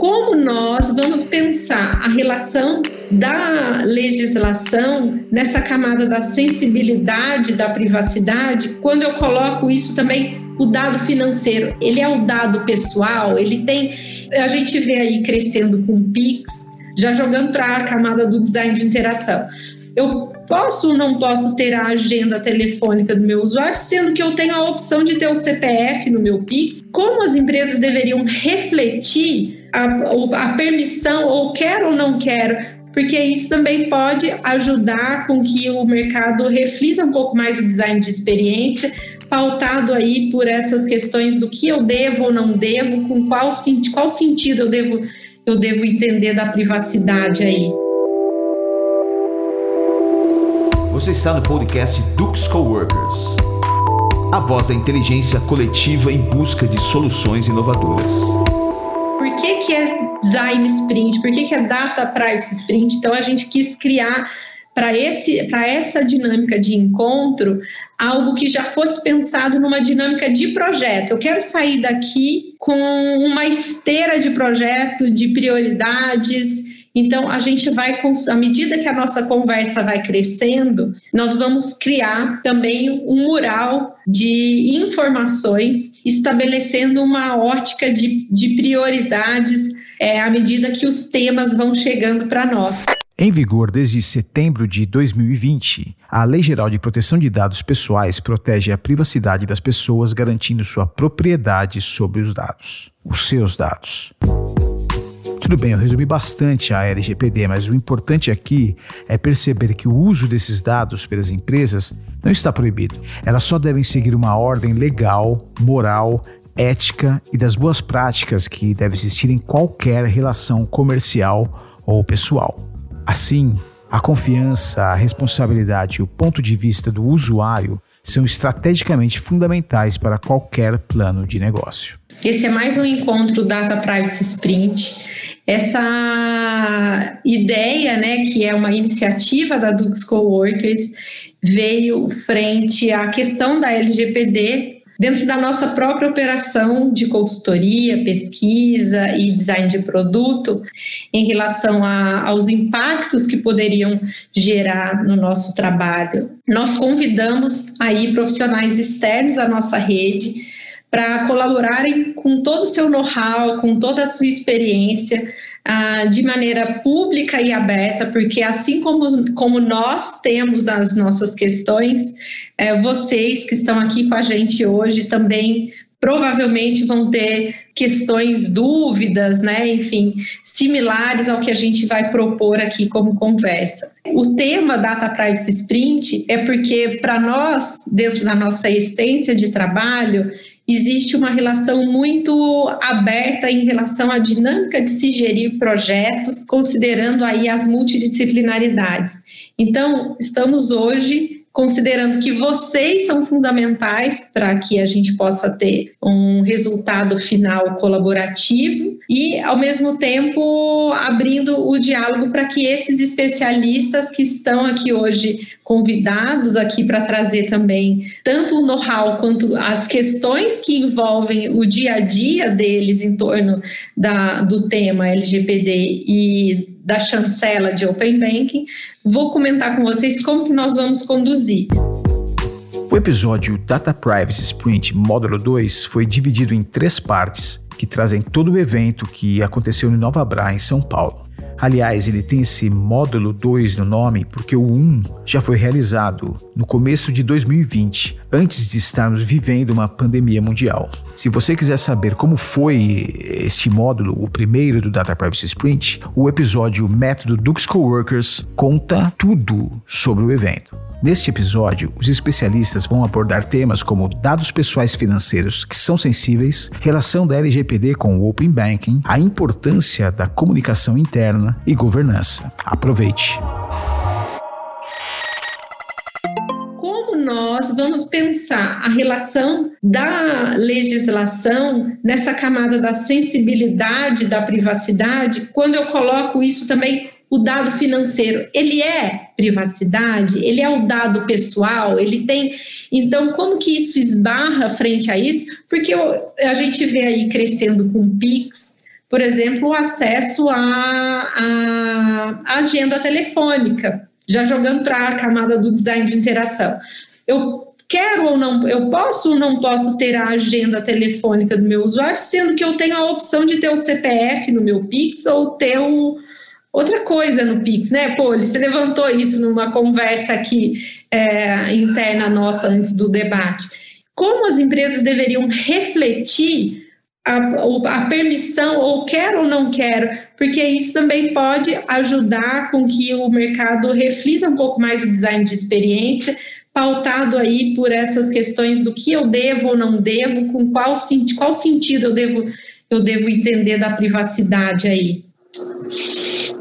como nós vamos pensar a relação da legislação nessa camada da sensibilidade da privacidade, quando eu coloco isso também o dado financeiro, ele é o dado pessoal, ele tem a gente vê aí crescendo com Pix, já jogando para a camada do design de interação. Eu posso ou não posso ter a agenda telefônica do meu usuário, sendo que eu tenho a opção de ter o CPF no meu Pix? Como as empresas deveriam refletir a, a permissão, ou quero ou não quero, porque isso também pode ajudar com que o mercado reflita um pouco mais o design de experiência, pautado aí por essas questões do que eu devo ou não devo, com qual, qual sentido eu devo, eu devo entender da privacidade aí. Você está no podcast Dux Coworkers, a voz da inteligência coletiva em busca de soluções inovadoras. Que, que é design sprint? Por que, que é data privacy sprint? Então a gente quis criar para essa dinâmica de encontro algo que já fosse pensado numa dinâmica de projeto. Eu quero sair daqui com uma esteira de projeto, de prioridades. Então, a gente vai, à medida que a nossa conversa vai crescendo, nós vamos criar também um mural de informações, estabelecendo uma ótica de, de prioridades é, à medida que os temas vão chegando para nós. Em vigor desde setembro de 2020, a Lei Geral de Proteção de Dados Pessoais protege a privacidade das pessoas, garantindo sua propriedade sobre os dados, os seus dados. Tudo bem, eu resumi bastante a LGPD, mas o importante aqui é perceber que o uso desses dados pelas empresas não está proibido. Elas só devem seguir uma ordem legal, moral, ética e das boas práticas que deve existir em qualquer relação comercial ou pessoal. Assim, a confiança, a responsabilidade e o ponto de vista do usuário são estrategicamente fundamentais para qualquer plano de negócio. Esse é mais um encontro Data Privacy Sprint. Essa ideia, né, que é uma iniciativa da Dux Coworkers, veio frente à questão da LGPD dentro da nossa própria operação de consultoria, pesquisa e design de produto, em relação a, aos impactos que poderiam gerar no nosso trabalho. Nós convidamos aí profissionais externos à nossa rede para colaborarem com todo o seu know-how, com toda a sua experiência, ah, de maneira pública e aberta, porque assim como, como nós temos as nossas questões, é, vocês que estão aqui com a gente hoje também provavelmente vão ter questões, dúvidas, né, enfim, similares ao que a gente vai propor aqui como conversa. O tema Data Privacy Sprint é porque, para nós, dentro da nossa essência de trabalho, existe uma relação muito aberta em relação à dinâmica de se gerir projetos, considerando aí as multidisciplinaridades. Então, estamos hoje considerando que vocês são fundamentais para que a gente possa ter um resultado final colaborativo e, ao mesmo tempo, abrindo o diálogo para que esses especialistas que estão aqui hoje convidados aqui para trazer também tanto o know-how quanto as questões que envolvem o dia a dia deles em torno da, do tema LGPD e da chancela de Open Banking, vou comentar com vocês como que nós vamos conduzir. O episódio Data Privacy Sprint Módulo 2 foi dividido em três partes que trazem todo o evento que aconteceu no Nova Bra, em São Paulo. Aliás, ele tem esse módulo 2 no nome porque o 1 já foi realizado no começo de 2020, antes de estarmos vivendo uma pandemia mundial. Se você quiser saber como foi este módulo, o primeiro do Data Privacy Sprint, o episódio Método Dux Coworkers conta tudo sobre o evento. Neste episódio, os especialistas vão abordar temas como dados pessoais financeiros que são sensíveis, relação da LGPD com o Open Banking, a importância da comunicação interna e governança. Aproveite! Como nós vamos pensar a relação da legislação nessa camada da sensibilidade da privacidade, quando eu coloco isso também o dado financeiro, ele é privacidade, ele é o dado pessoal, ele tem. Então, como que isso esbarra frente a isso? Porque a gente vê aí crescendo com PIX, por exemplo, o acesso à, à agenda telefônica, já jogando para a camada do design de interação. Eu quero ou não, eu posso ou não posso ter a agenda telefônica do meu usuário, sendo que eu tenho a opção de ter o CPF no meu Pix ou ter o, outra coisa no Pix, né? Ele se levantou isso numa conversa aqui é, interna nossa antes do debate. Como as empresas deveriam refletir a, a, permissão, ou quero ou não quero, porque isso também pode ajudar com que o mercado reflita um pouco mais o design de experiência, pautado aí por essas questões do que eu devo ou não devo, com qual, qual sentido eu devo, eu devo entender da privacidade aí.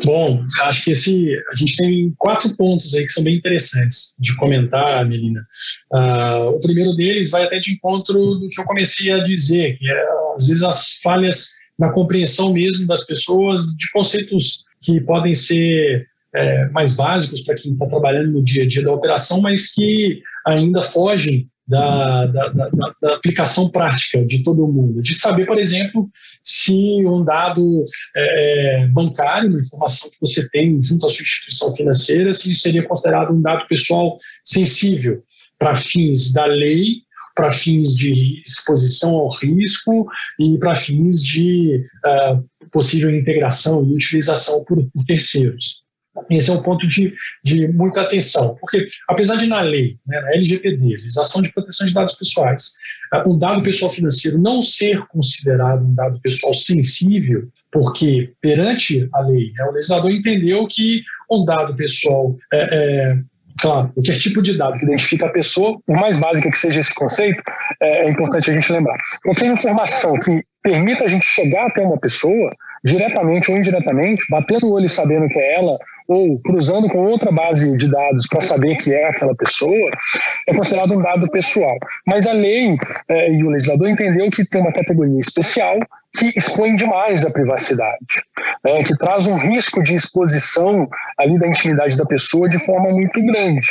Bom, acho que esse, a gente tem quatro pontos aí que são bem interessantes de comentar, Melina. Uh, o primeiro deles vai até de encontro do que eu comecei a dizer, que é, às vezes as falhas na compreensão mesmo das pessoas de conceitos que podem ser é, mais básicos para quem está trabalhando no dia a dia da operação, mas que ainda fogem da, da, da, da, aplicação prática de todo mundo. De saber, por exemplo, se um dado é, é, bancário, uma informação que você tem junto à sua instituição financeira, se isso seria considerado um dado pessoal sensível para fins da lei, para fins de exposição ao risco e para fins de uh, possível integração e utilização por, por terceiros. Esse é um ponto de, de muita atenção, porque apesar de na lei, né, na LGPD, legislação de proteção de dados pessoais, um dado pessoal financeiro não ser considerado um dado pessoal sensível, porque perante a lei, né, o legislador entendeu que um dado pessoal é, é, Claro, qualquer tipo de dado que identifica a pessoa, por mais básica que seja esse conceito, é, é importante a gente lembrar. Qualquer informação que permita a gente chegar até uma pessoa, diretamente ou indiretamente, batendo o olho sabendo que é ela, ou cruzando com outra base de dados para saber que é aquela pessoa, é considerado um dado pessoal. Mas a lei é, e o legislador entendeu que tem uma categoria especial que expõe demais a privacidade, né, que traz um risco de exposição ali da intimidade da pessoa de forma muito grande.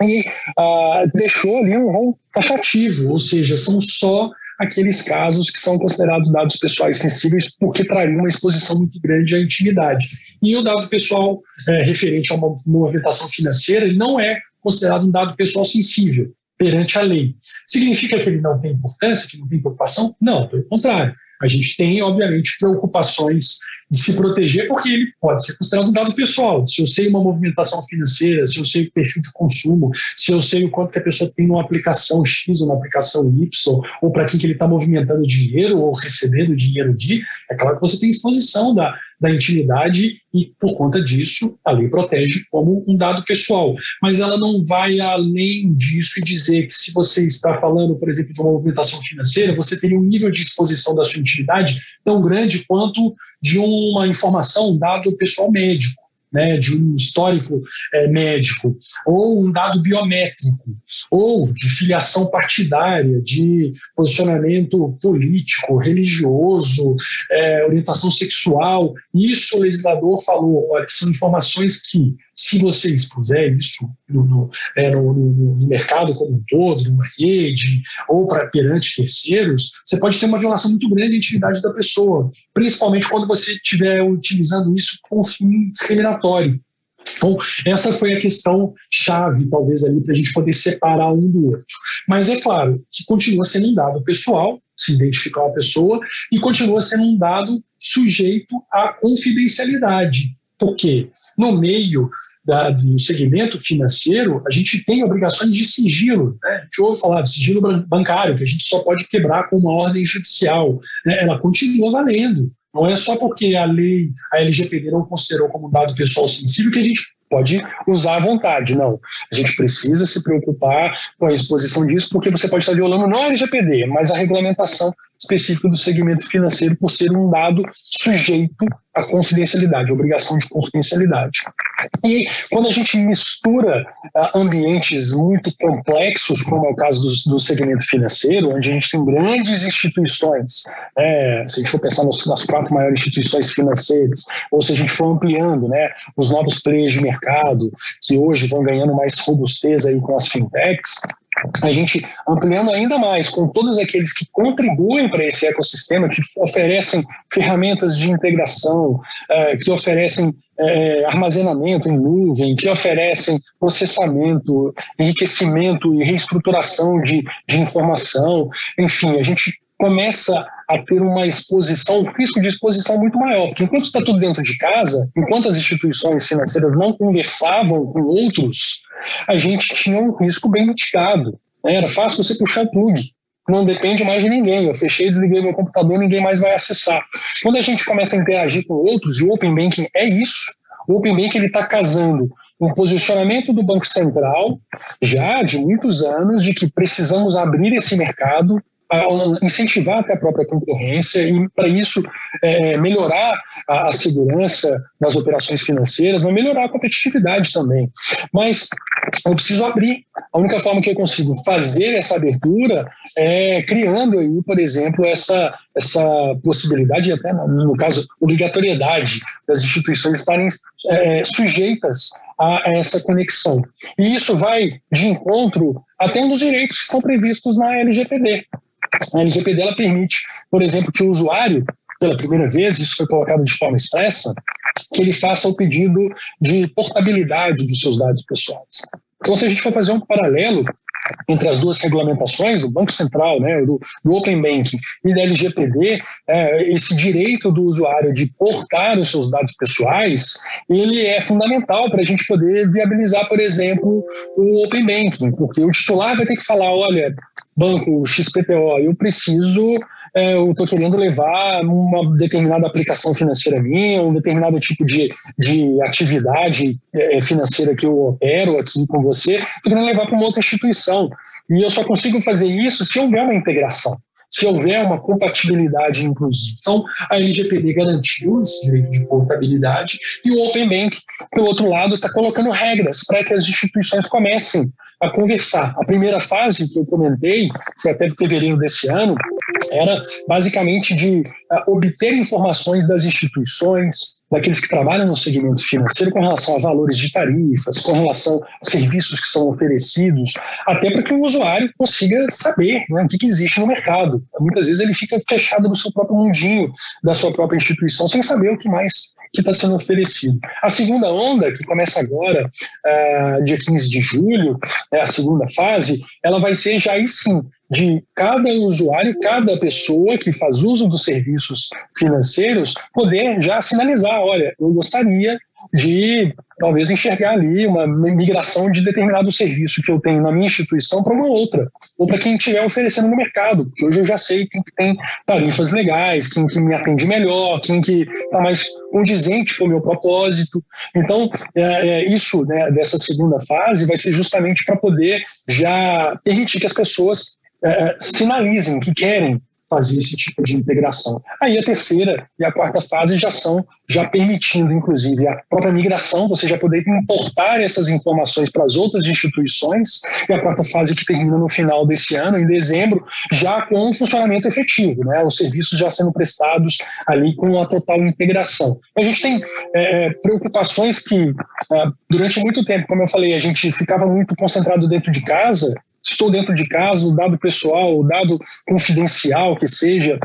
E ah, deixou ali um rol taxativo, ou seja, são só aqueles casos que são considerados dados pessoais sensíveis porque trariam uma exposição muito grande à intimidade. E o dado pessoal é, referente a uma movimentação financeira ele não é considerado um dado pessoal sensível perante a lei. Significa que ele não tem importância, que não tem preocupação? Não, pelo contrário. A gente tem, obviamente, preocupações de se proteger, porque ele pode ser considerado um dado pessoal. Se eu sei uma movimentação financeira, se eu sei o perfil de consumo, se eu sei o quanto que a pessoa tem numa aplicação X ou na aplicação Y, ou para quem que ele está movimentando dinheiro ou recebendo dinheiro de, é claro que você tem exposição da, da intimidade e, por conta disso, a lei protege como um dado pessoal. Mas ela não vai além disso e dizer que se você está falando, por exemplo, de uma movimentação financeira, você teria um nível de exposição da sua intimidade tão grande quanto de uma informação, um dado pessoal médico. Né, de um histórico é, médico, ou um dado biométrico, ou de filiação partidária, de posicionamento político, religioso, é, orientação sexual. Isso o legislador falou: olha, são informações que se você expuser isso no, no, é, no, no, mercado como um todo, numa rede, ou para perante terceiros, você pode ter uma violação muito grande da intimidade da pessoa, principalmente quando você estiver utilizando isso com fim discriminatório. Então, essa foi a questão chave, talvez, ali, para a gente poder separar um do outro. Mas é claro que continua sendo um dado pessoal, se identificar uma pessoa, e continua sendo um dado sujeito à confidencialidade. Por quê? No meio da, do segmento financeiro, a gente tem obrigações de sigilo. Né? A gente ouve falar de sigilo bancário, que a gente só pode quebrar com uma ordem judicial. Né? Ela continua valendo. Não é só porque a lei, a LGPD não considerou como dado pessoal sensível que a gente pode usar à vontade. Não. A gente precisa se preocupar com a exposição disso, porque você pode estar violando não a LGPD, mas a regulamentação específica do segmento financeiro por ser um dado sujeito à confidencialidade, obrigação de confidencialidade. E quando a gente mistura uh, ambientes muito complexos, como é o caso do, do, segmento financeiro, onde a gente tem grandes instituições, né, se a gente for pensar nos, nas quatro maiores instituições financeiras, ou se a gente for ampliando né, os novos players de mercado, que hoje vão ganhando mais robustez aí com as fintechs, a gente ampliando ainda mais com todos aqueles que contribuem para esse ecossistema, que oferecem ferramentas de integração, uh, que oferecem uh, armazenamento em nuvem, que oferecem processamento, enriquecimento e reestruturação de, de informação. Enfim, a gente começa a ter uma exposição, um risco de exposição muito maior, porque enquanto está tudo dentro de casa, enquanto as instituições financeiras não conversavam com outros, a gente tinha um risco bem mitigado. Né? Era fácil você puxar plug, não depende mais de ninguém. Eu fechei, desliguei meu computador, ninguém mais vai acessar. Quando a gente começa a interagir com outros, e o Open Banking é isso, o Open Banking está casando um posicionamento do Banco Central, já de muitos anos, de que precisamos abrir esse mercado, incentivar até a própria concorrência e, para isso, é, melhorar a, a, segurança nas operações financeiras, mas melhorar a competitividade também. Mas eu preciso abrir. A única forma que eu consigo fazer essa abertura é criando aí, por exemplo, essa, essa possibilidade, até no caso, obrigatoriedade das instituições estarem é, sujeitas a essa conexão. E isso vai de encontro até um dos direitos que estão previstos na LGPD. A LGPD ela permite, por exemplo, que o usuário, pela primeira vez, isso foi colocado de forma expressa, que ele faça o pedido de portabilidade dos seus dados pessoais. Então, se a gente for fazer um paralelo entre as duas regulamentações, do Banco Central, né, do, do Open Banking e da LGPD, é, esse direito do usuário de portar os seus dados pessoais, ele é fundamental para a gente poder viabilizar, por exemplo, o Open Banking, porque o titular vai ter que falar, olha, banco XPTO, eu preciso é, eu estou querendo levar uma determinada aplicação financeira minha, um determinado tipo de, de atividade é, financeira que eu opero aqui com você, estou querendo levar para uma outra instituição. E eu só consigo fazer isso se houver uma integração se houver uma compatibilidade, inclusive. Então, a LGPD garantiu esse direito de portabilidade e o Open Bank, pelo outro lado, está colocando regras para que as instituições comecem a conversar. A primeira fase que eu comentei, foi até fevereiro desse ano, era basicamente de uh, obter informações das instituições, daqueles que trabalham no segmento financeiro com relação a valores de tarifas, com relação a serviços que são oferecidos, até para que o usuário consiga saber né, o que, que, existe no mercado. Muitas vezes ele fica fechado no seu próprio mundinho, da sua própria instituição, sem saber o que mais que está sendo oferecido. A segunda onda, que começa agora, uh, dia 15 de julho, é a segunda fase, ela vai ser já aí sim de cada usuário, cada pessoa que faz uso dos serviços financeiros, poder já sinalizar, olha, eu gostaria de talvez enxergar ali uma migração de determinado serviço que eu tenho na minha instituição para uma outra, ou para quem estiver oferecendo no mercado, porque hoje eu já sei quem que tem tarifas legais, quem que me atende melhor, quem que está mais condizente com o meu propósito. Então, é, é, isso né, dessa segunda fase vai ser justamente para poder já permitir que as pessoas é, sinalizem que querem fazer esse tipo de integração. Aí a terceira e a quarta fase já são já permitindo, inclusive, a própria migração, você já poder importar essas informações para as outras instituições, e a quarta fase que termina no final desse ano, em dezembro, já com um funcionamento efetivo, né? os serviços já sendo prestados ali com a total integração. A gente tem é, preocupações que, durante muito tempo, como eu falei, a gente ficava muito concentrado dentro de casa, estou dentro de casa, o dado pessoal, o dado confidencial que seja,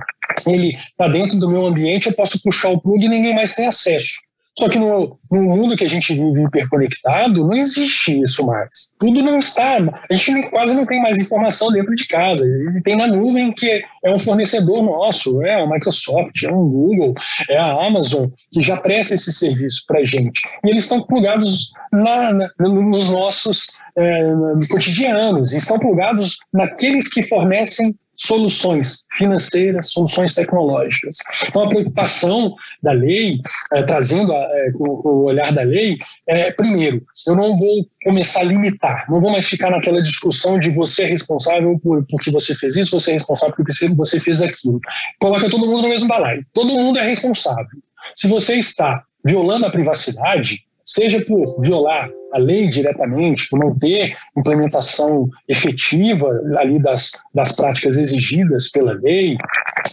ele está dentro do meu ambiente, eu posso puxar o plug e ninguém mais tem acesso. Só que no, no, mundo que a gente vive hiperconectado, não existe isso mais. Tudo não está. A gente quase não tem mais informação dentro de casa. A gente tem na nuvem que é um fornecedor nosso, é a Microsoft, é um Google, é a Amazon, que já presta esse serviço para a gente. E eles estão plugados na, na, nos nossos é, cotidianos, estão plugados naqueles que fornecem soluções financeiras, soluções tecnológicas. Então, a preocupação da lei, é, trazendo a, é, o, o, olhar da lei, é, primeiro, eu não vou começar a limitar, não vou mais ficar naquela discussão de você é responsável por, porque você fez isso, você é responsável porque você fez aquilo. Coloca todo mundo no mesmo balaio. Todo mundo é responsável. Se você está violando a privacidade, seja por violar a lei diretamente, por não ter implementação efetiva ali das, das práticas exigidas pela lei,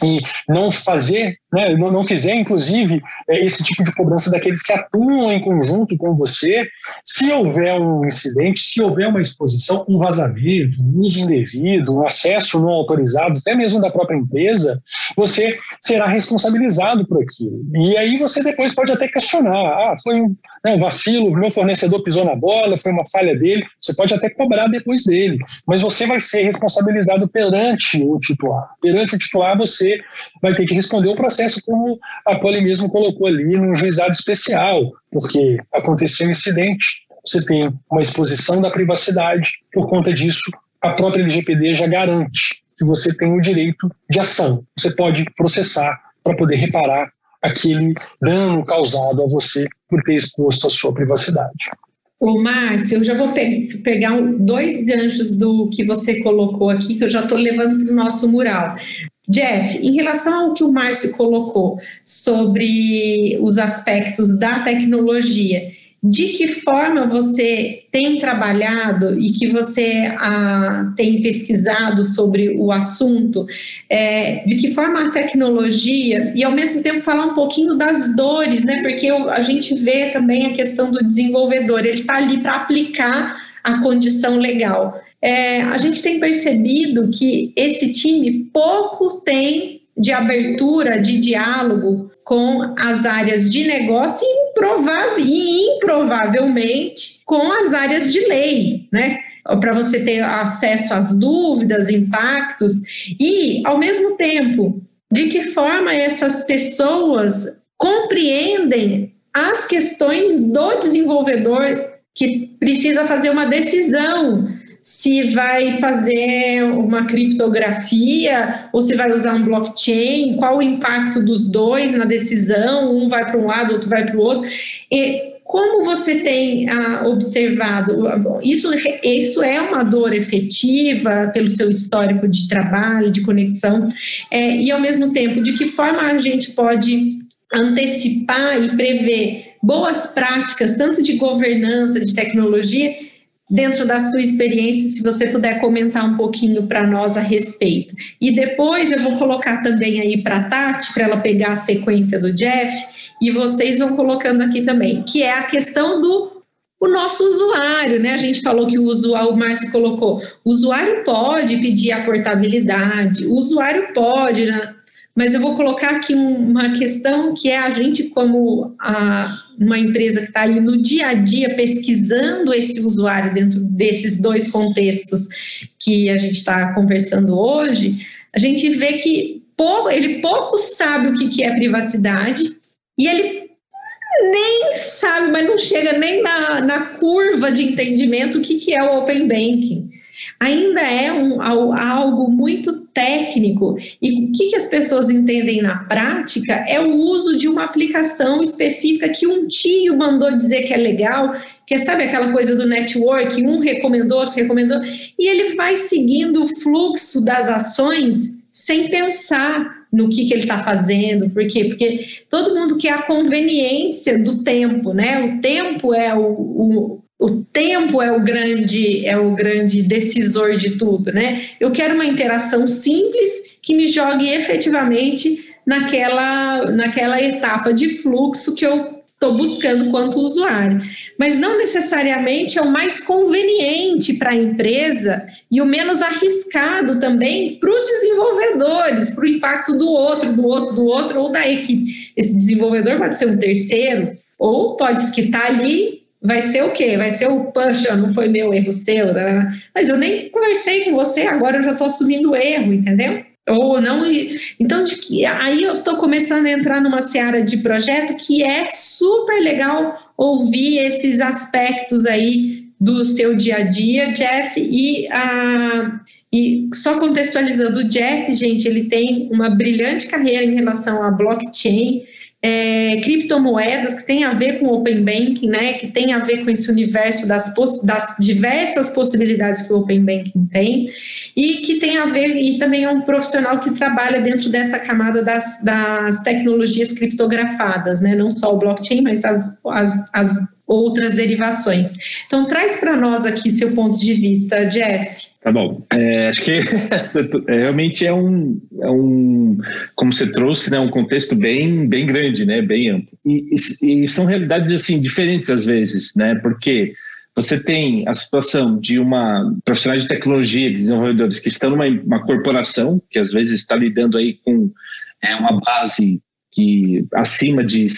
e não fazer, né, não, não fizer, inclusive, é, esse tipo de cobrança daqueles que atuam em conjunto com você, se houver um incidente, se houver uma exposição, um vazamento, um uso indevido, um acesso não autorizado, até mesmo da própria empresa, você será responsabilizado por aquilo. E aí você depois pode até questionar, ah, foi um, né, um vacilo, meu fornecedor pisou na bola, foi uma falha dele, você pode até cobrar depois dele, mas você vai ser responsabilizado perante o titular. Perante o titular, você vai ter que responder o processo como a Poli mesmo colocou ali num juizado especial, porque aconteceu um incidente, você tem uma exposição da privacidade, por conta disso, a própria LGPD já garante que você tem o direito de ação. Você pode processar para poder reparar aquele dano causado a você por ter exposto a sua privacidade. Ô, Márcio, eu já vou pe pegar um, dois ganchos do que você colocou aqui, que eu já estou levando para o nosso mural. Jeff, em relação ao que o Márcio colocou sobre os aspectos da tecnologia, de que forma você tem trabalhado e que você ah, tem pesquisado sobre o assunto, é, de que forma a tecnologia, e ao mesmo tempo falar um pouquinho das dores, né? Porque a gente vê também a questão do desenvolvedor, ele está ali para aplicar a condição legal. É, a gente tem percebido que esse time pouco tem de abertura, de diálogo com as áreas de negócio e, improvavelmente com as áreas de lei, né? Para você ter acesso às dúvidas, impactos e, ao mesmo tempo, de que forma essas pessoas compreendem as questões do desenvolvedor que precisa fazer uma decisão se vai fazer uma criptografia ou se vai usar um blockchain, qual o impacto dos dois na decisão, um vai para um lado, outro vai para o outro. E como você tem ah, observado, isso, isso é uma dor efetiva pelo seu histórico de trabalho, de conexão, é, e ao mesmo tempo, de que forma a gente pode antecipar e prever boas práticas, tanto de governança, de tecnologia, dentro da sua experiência, se você puder comentar um pouquinho para nós a respeito. E depois eu vou colocar também aí para a Tati, para ela pegar a sequência do Jeff, e vocês vão colocando aqui também, que é a questão do o nosso usuário, né? A gente falou que o usuário, o Márcio colocou, o usuário pode pedir a portabilidade, o usuário pode, né? Mas eu vou colocar aqui uma questão que é a gente, como a, uma empresa que está ali no dia a dia pesquisando esse usuário dentro desses dois contextos que a gente está conversando hoje, a gente vê que pouco, ele pouco sabe o que, que é privacidade e ele nem sabe, mas não chega nem na, na curva de entendimento o que, que é o Open Banking ainda é um, algo muito técnico. E o que, que as pessoas entendem na prática é o uso de uma aplicação específica que um tio mandou dizer que é legal, que é, sabe aquela coisa do network, um recomendou, outro recomendou, e ele vai seguindo o fluxo das ações sem pensar no que, que ele está fazendo, por quê? Porque todo mundo quer a conveniência do tempo, né? O tempo é o, o o tempo é o grande é o grande decisor de tudo, né? Eu quero uma interação simples que me jogue efetivamente naquela naquela etapa de fluxo que eu estou buscando quanto usuário, mas não necessariamente é o mais conveniente para a empresa e o menos arriscado também para os desenvolvedores, para o impacto do outro, do outro, do outro ou da equipe. Esse desenvolvedor pode ser um terceiro ou pode estar ali vai ser o quê? Vai ser o push, não foi meu erro seu, né? mas eu nem conversei com você, agora eu já estou assumindo erro, entendeu? Ou não, então de que, aí eu estou começando a entrar numa seara de projeto que é super legal ouvir esses aspectos aí do seu dia a dia, Jeff, e, a, e só contextualizando, o Jeff, gente, ele tem uma brilhante carreira em relação a blockchain, é, criptomoedas que tem a ver com Open Banking, né, que tem a ver com esse universo das, das, diversas possibilidades que o Open Banking tem, e que tem a ver, e também é um profissional que trabalha dentro dessa camada das, das tecnologias criptografadas, né, não só o blockchain, mas as, as, as outras derivações. Então, traz para nós aqui seu ponto de vista, Jeff. Tá bom. É, acho que é, realmente é um, é um, como você trouxe, né, um contexto bem, bem grande, né, bem amplo. E, e, e são realidades assim diferentes às vezes, né, porque você tem a situação de uma profissional de tecnologia, de desenvolvedores que estão numa uma corporação que às vezes está lidando aí com é, uma base que acima de,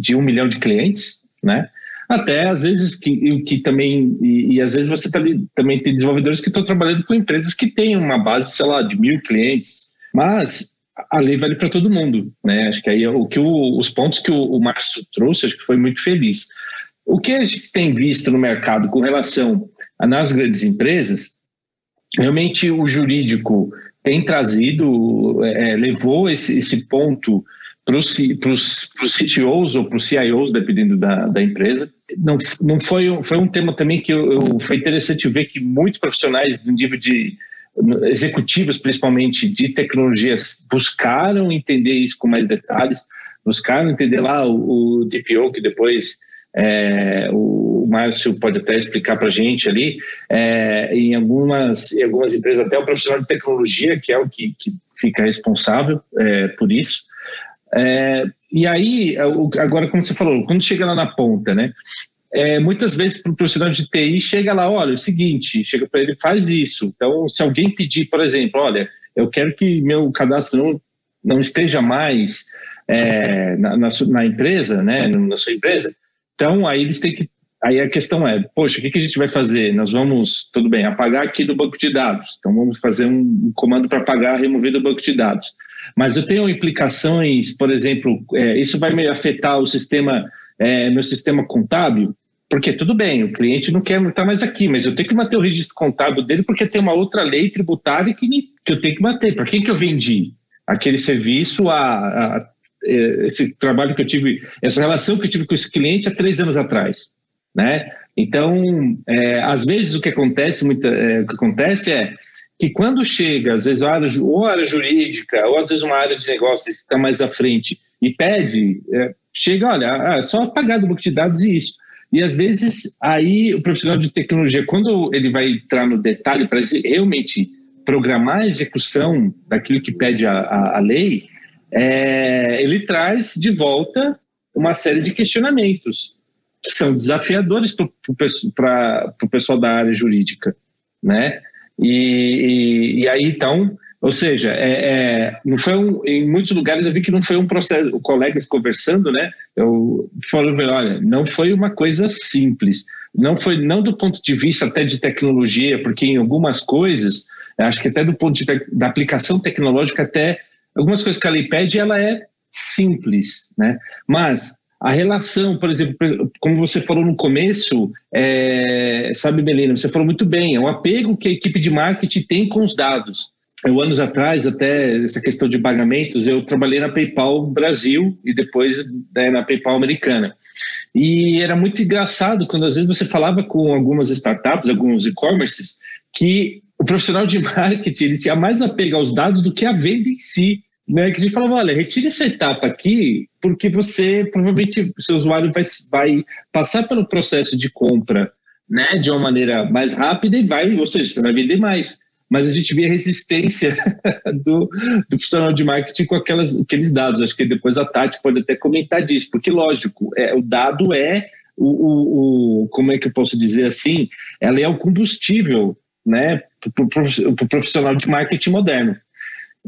de um milhão de clientes, né? Até às vezes que, que também, e, e às vezes você tá também tem desenvolvedores que estão trabalhando com empresas que têm uma base, sei lá, de mil clientes, mas a lei vale para todo mundo, né? Acho que aí é o que o, os pontos que o, o Márcio trouxe, acho que foi muito feliz. O que a gente tem visto no mercado com relação a nas grandes empresas, realmente o jurídico tem trazido, é, é levou esse, esse ponto para os CTOs ou para os CIOs, dependendo da, da empresa. Não, não foi, foi um tema também que eu, eu, foi interessante ver que muitos profissionais do nível de executivos, principalmente de tecnologias, buscaram entender isso com mais detalhes, buscaram entender lá o, o DPO, que depois é, o Márcio pode até explicar para a gente ali, é, em, algumas, em algumas empresas, até o profissional de tecnologia, que é o que, que fica responsável é, por isso, é, e aí, agora, como você falou, quando chega lá na ponta, né? É, muitas vezes para o profissional de TI chega lá, olha, é o seguinte, chega para ele, faz isso. Então, se alguém pedir, por exemplo, olha, eu quero que meu cadastro não, não esteja mais é, na, na, na, empresa, né, na sua empresa, então aí eles têm que. Aí a questão é, poxa, o que, que a gente vai fazer? Nós vamos, tudo bem, apagar aqui do banco de dados. Então vamos fazer um, um comando para apagar, remover do banco de dados. Mas eu tenho implicações, por exemplo, é, isso vai me afetar o sistema, é, meu sistema contábil? Porque tudo bem, o cliente não quer estar mais aqui, mas eu tenho que manter o registro contábil dele porque tem uma outra lei tributária que, me, que eu tenho que manter. Para quem que eu vendi aquele serviço, a, a, esse trabalho que eu tive, essa relação que eu tive com esse cliente há três anos atrás, né? Então, é, às vezes o que acontece, muita, é, o que acontece é que quando chega, às vezes, área, ou a área jurídica, ou às vezes uma área de negócios que está mais à frente e pede, é, chega, olha, ah, é só pagar do banco de dados e isso. E às vezes, aí o profissional de tecnologia, quando ele vai entrar no detalhe para realmente programar a execução daquilo que pede a, a, a lei, é, ele traz de volta uma série de questionamentos que são desafiadores para o pessoal da área jurídica, né? E, e, e aí, então, ou seja, é, é, não foi um, em muitos lugares eu vi que não foi um processo, colegas conversando, né? Eu falando, olha, não foi uma coisa simples. Não foi, não do ponto de vista até de tecnologia, porque em algumas coisas, acho que até do ponto de, da aplicação tecnológica, até algumas coisas que a lei pede, ela é simples, né? Mas a relação, por exemplo, como você falou no começo, é, sabe, Melina, você falou muito bem, é o apego que a equipe de marketing tem com os dados. Eu, anos atrás, até essa questão de pagamentos, eu trabalhei na PayPal Brasil e depois né, na PayPal americana. E era muito engraçado quando às vezes você falava com algumas startups, alguns e-commerces, que o profissional de marketing ele tinha mais apego aos dados do que a venda em si né, que a gente falava, olha, retire essa etapa aqui, porque você provavelmente, seu usuário vai, vai passar pelo processo de compra né, de uma maneira mais rápida e vai, ou seja, você vai vender mais. Mas a gente vê a resistência do, do profissional de marketing com aquelas, aqueles dados. Acho que depois a Tati pode até comentar disso, porque, lógico, é, o dado é o, o, o, como é que eu posso dizer assim, ela é o combustível né, para o profissional de marketing moderno.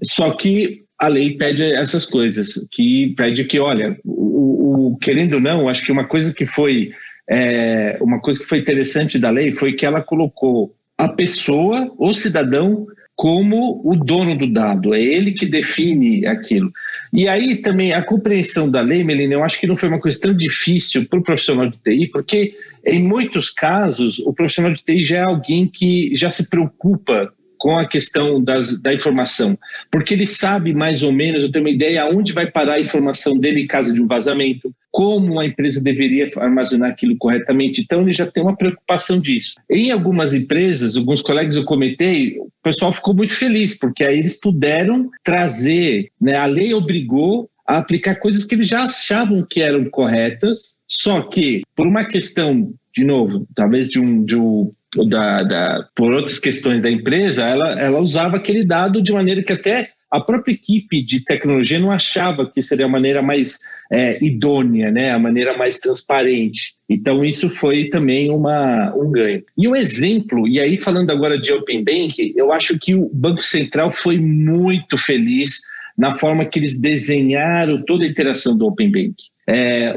Só que a lei pede essas coisas, que pede que, olha, o, o querendo ou não, acho que uma coisa que foi é, uma coisa que foi interessante da lei foi que ela colocou a pessoa, o cidadão, como o dono do dado, é ele que define aquilo. E aí também a compreensão da lei, Melina, eu acho que não foi uma coisa tão difícil para o profissional de TI, porque em muitos casos o profissional de TI já é alguém que já se preocupa com a questão das, da informação, porque ele sabe mais ou menos, eu tenho uma ideia, aonde vai parar a informação dele em caso de um vazamento, como a empresa deveria armazenar aquilo corretamente. Então, ele já tem uma preocupação disso. Em algumas empresas, alguns colegas eu comentei, o pessoal ficou muito feliz, porque aí eles puderam trazer, né, a lei obrigou a aplicar coisas que eles já achavam que eram corretas, só que por uma questão, de novo, talvez de um, de um da, da, por outras questões da empresa, ela, ela usava aquele dado de maneira que até a própria equipe de tecnologia não achava que seria a maneira mais é, idônea, né, a maneira mais transparente. Então, isso foi também uma, um ganho. E um exemplo, e aí falando agora de Open Bank, eu acho que o Banco Central foi muito feliz na forma que eles desenharam toda a interação do Open Bank. É,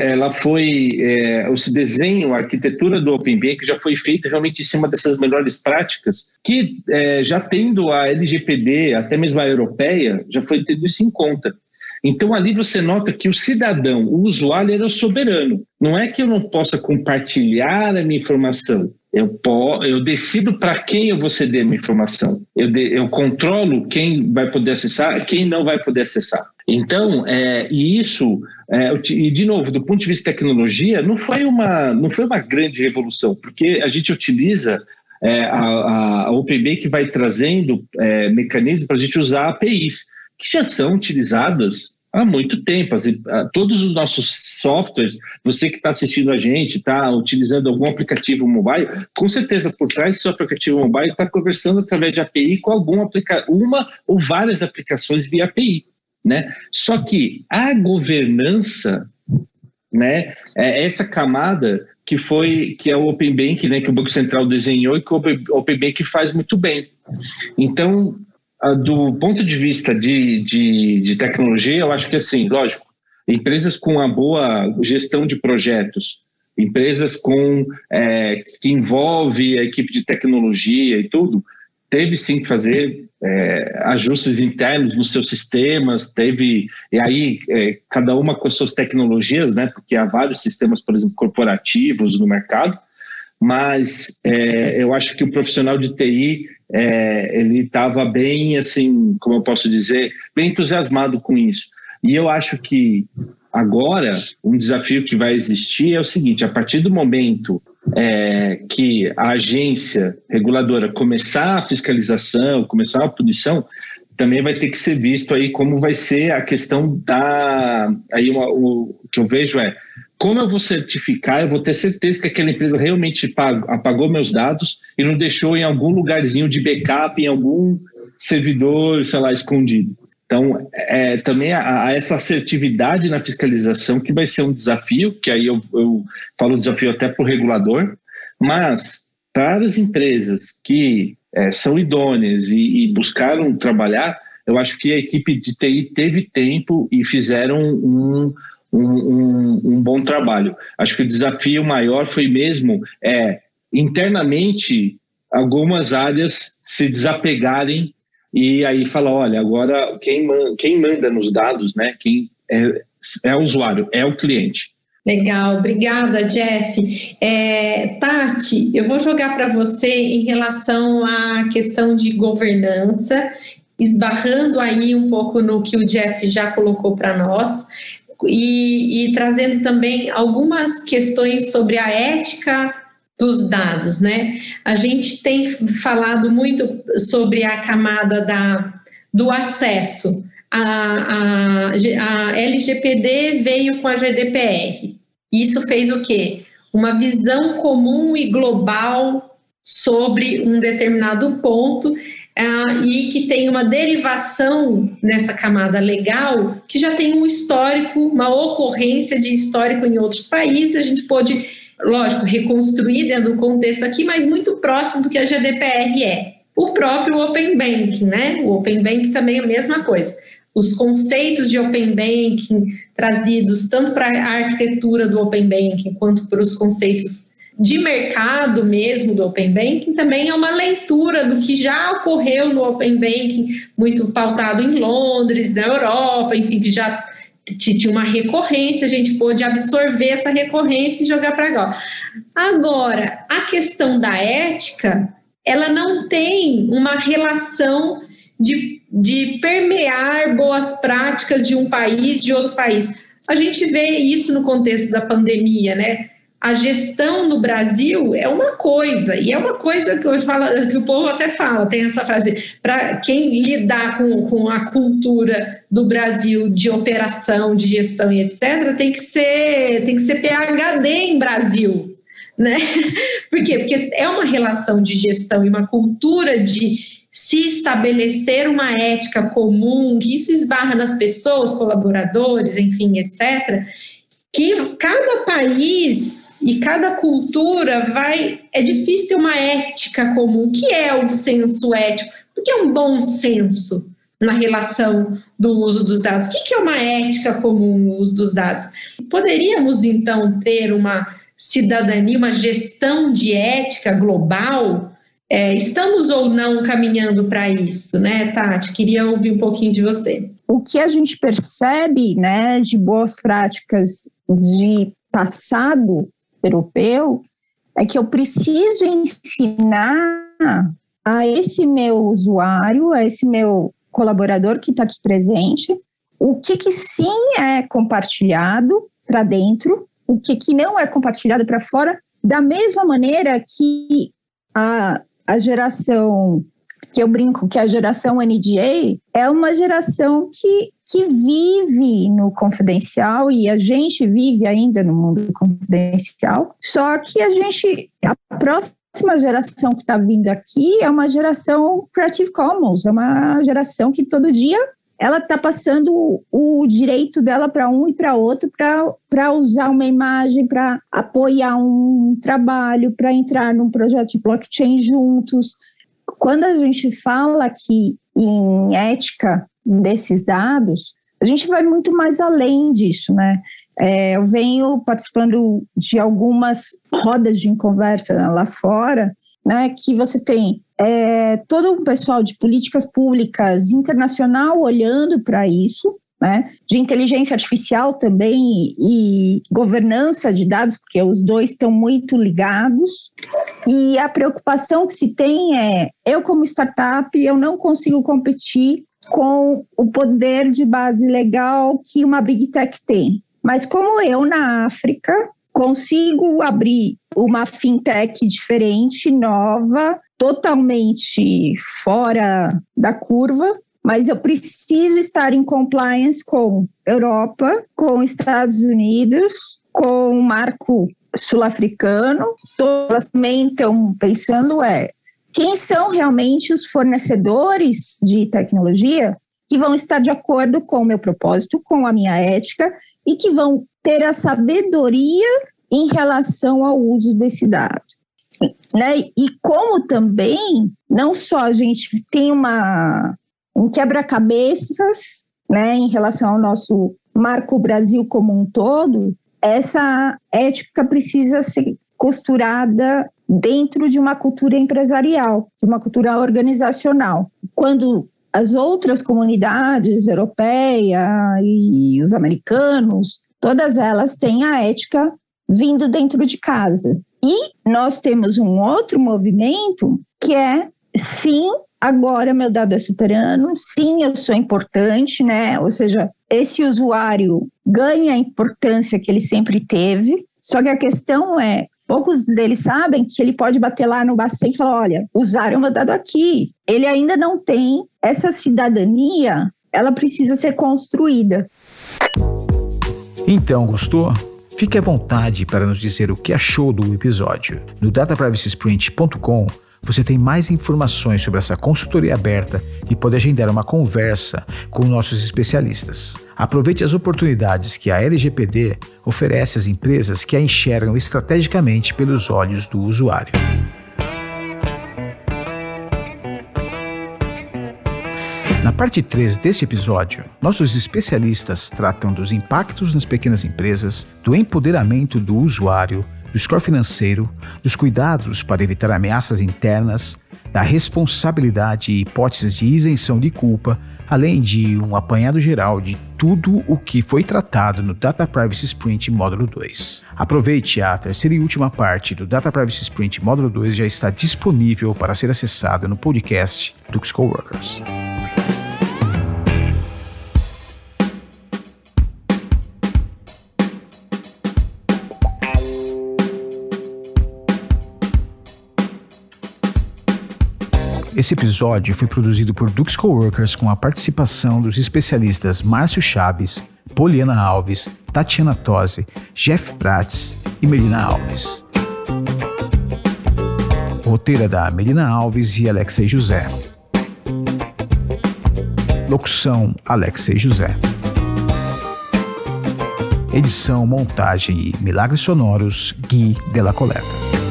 ela foi, é, esse desenho, a arquitetura do Open Bank já foi feita realmente em cima dessas melhores práticas, que é, já tendo a LGPD, até mesmo a europeia, já foi tendo isso em conta. Então ali você nota que o cidadão, o usuário, era o soberano. Não é que eu não possa compartilhar a minha informação, eu, eu decido para quem eu vou ceder minha informação. Eu, de, eu controlo quem vai poder acessar quem não vai poder acessar. Então, é, e isso, é, e de novo, do ponto de vista de tecnologia, não foi uma, não foi uma grande revolução, porque a gente utiliza é, a, a OpenBank vai trazendo é, mecanismos para a gente usar APIs, que já são utilizadas há muito tempo. Assim, todos os nossos softwares, você que está assistindo a gente, está utilizando algum aplicativo mobile, com certeza por trás do seu aplicativo mobile está conversando através de API com aplica uma ou várias aplicações via API. Né? Só que a governança, né, é essa camada que foi que é o Open Bank, né, que o Banco Central desenhou e que o Open Bank faz muito bem. Então, do ponto de vista de, de, de, tecnologia, eu acho que assim, lógico, empresas com uma boa gestão de projetos, empresas com é, que envolve a equipe de tecnologia e tudo, teve sim que fazer é, ajustes internos nos seus sistemas, teve e aí é, cada uma com as suas tecnologias, né? Porque há vários sistemas, por exemplo, corporativos no mercado, mas é, eu acho que o profissional de TI é, ele estava bem, assim, como eu posso dizer, bem entusiasmado com isso. E eu acho que agora um desafio que vai existir é o seguinte: a partir do momento é, que a agência reguladora começar a fiscalização, começar a punição, também vai ter que ser visto aí como vai ser a questão da. Aí uma, o que eu vejo é como eu vou certificar, eu vou ter certeza que aquela empresa realmente apagou meus dados e não deixou em algum lugarzinho de backup, em algum servidor, sei lá, escondido. Então, é, também a essa assertividade na fiscalização que vai ser um desafio, que aí eu, eu falo desafio até para o regulador, mas para as empresas que é, são idôneas e, e buscaram trabalhar, eu acho que a equipe de TI teve tempo e fizeram um, um, um, um bom trabalho. Acho que o desafio maior foi mesmo é, internamente algumas áreas se desapegarem e aí falar, olha, agora quem, man, quem manda nos dados, né? Quem é, é o usuário, é o cliente. Legal, obrigada, Jeff. É, Tati, eu vou jogar para você em relação à questão de governança, esbarrando aí um pouco no que o Jeff já colocou para nós e, e trazendo também algumas questões sobre a ética dos dados, né? A gente tem falado muito sobre a camada da, do acesso. A, a, a LGPD veio com a GDPR. Isso fez o quê? Uma visão comum e global sobre um determinado ponto uh, e que tem uma derivação nessa camada legal que já tem um histórico, uma ocorrência de histórico em outros países. A gente pode, lógico, reconstruir dentro do contexto aqui, mas muito próximo do que a GDPR é. O próprio Open Banking, né? O Open Banking também é a mesma coisa. Os conceitos de Open Banking trazidos tanto para a arquitetura do Open Banking quanto para os conceitos de mercado mesmo do Open Banking também é uma leitura do que já ocorreu no Open Banking, muito pautado em Londres, na Europa, enfim, que já tinha uma recorrência, a gente pôde absorver essa recorrência e jogar para agora. Agora, a questão da ética, ela não tem uma relação de, de permear boas práticas de um país, de outro país. A gente vê isso no contexto da pandemia, né? A gestão no Brasil é uma coisa, e é uma coisa que, fala, que o povo até fala, tem essa frase, para quem lidar com, com a cultura do Brasil de operação, de gestão e etc., tem que ser, tem que ser PHD em Brasil. Né? Por quê? Porque é uma relação de gestão e uma cultura de se estabelecer uma ética comum, que isso esbarra nas pessoas, colaboradores, enfim, etc., que cada país e cada cultura vai. É difícil ter uma ética comum. O que é o senso ético? O que é um bom senso na relação do uso dos dados? O que é uma ética comum no uso dos dados? Poderíamos, então, ter uma cidadania, uma gestão de ética global? É, estamos ou não caminhando para isso, né, Tati? Queria ouvir um pouquinho de você. O que a gente percebe, né, de boas práticas de passado europeu é que eu preciso ensinar a esse meu usuário, a esse meu colaborador que está aqui presente, o que, que sim é compartilhado para dentro, o que, que não é compartilhado para fora, da mesma maneira que a, a geração que eu brinco que a geração NDA é uma geração que, que vive no confidencial e a gente vive ainda no mundo confidencial, só que a gente, a próxima geração que está vindo aqui é uma geração Creative Commons, é uma geração que todo dia ela está passando o direito dela para um e para outro para usar uma imagem, para apoiar um trabalho, para entrar num projeto de blockchain juntos, quando a gente fala aqui em ética desses dados, a gente vai muito mais além disso, né? É, eu venho participando de algumas rodas de conversa lá fora, né, que você tem é, todo um pessoal de políticas públicas internacional olhando para isso, né, de inteligência artificial também e governança de dados, porque os dois estão muito ligados. E a preocupação que se tem é, eu como startup, eu não consigo competir com o poder de base legal que uma big tech tem. Mas como eu na África consigo abrir uma fintech diferente, nova, totalmente fora da curva, mas eu preciso estar em compliance com Europa, com Estados Unidos, com o marco sul-africano. Todos também estão pensando é quem são realmente os fornecedores de tecnologia que vão estar de acordo com o meu propósito, com a minha ética e que vão ter a sabedoria em relação ao uso desse dado. Né? E como também, não só a gente tem uma um quebra-cabeças, né, em relação ao nosso marco Brasil como um todo, essa ética precisa ser costurada dentro de uma cultura empresarial, de uma cultura organizacional. Quando as outras comunidades europeia e os americanos, todas elas têm a ética vindo dentro de casa. E nós temos um outro movimento que é sim agora meu dado é superano, sim, eu sou importante, né? Ou seja, esse usuário ganha a importância que ele sempre teve, só que a questão é, poucos deles sabem que ele pode bater lá no Bacen e falar, olha, usaram meu dado aqui. Ele ainda não tem essa cidadania, ela precisa ser construída. Então, gostou? Fique à vontade para nos dizer o que achou do episódio. No dataprivacysprint.com você tem mais informações sobre essa consultoria aberta e pode agendar uma conversa com nossos especialistas. Aproveite as oportunidades que a LGPD oferece às empresas que a enxergam estrategicamente pelos olhos do usuário. Na parte 3 deste episódio, nossos especialistas tratam dos impactos nas pequenas empresas, do empoderamento do usuário do score financeiro, dos cuidados para evitar ameaças internas, da responsabilidade e hipóteses de isenção de culpa, além de um apanhado geral de tudo o que foi tratado no Data Privacy Sprint Módulo 2. Aproveite a terceira e última parte do Data Privacy Sprint Módulo 2 já está disponível para ser acessado no podcast Dux Coworkers. Esse episódio foi produzido por Dux Coworkers com a participação dos especialistas Márcio Chaves, Poliana Alves, Tatiana Tosi, Jeff Prats e Melina Alves. Roteira da Melina Alves e Alexei José. Locução: Alexei José. Edição, montagem e milagres sonoros: Gui Della Coleta.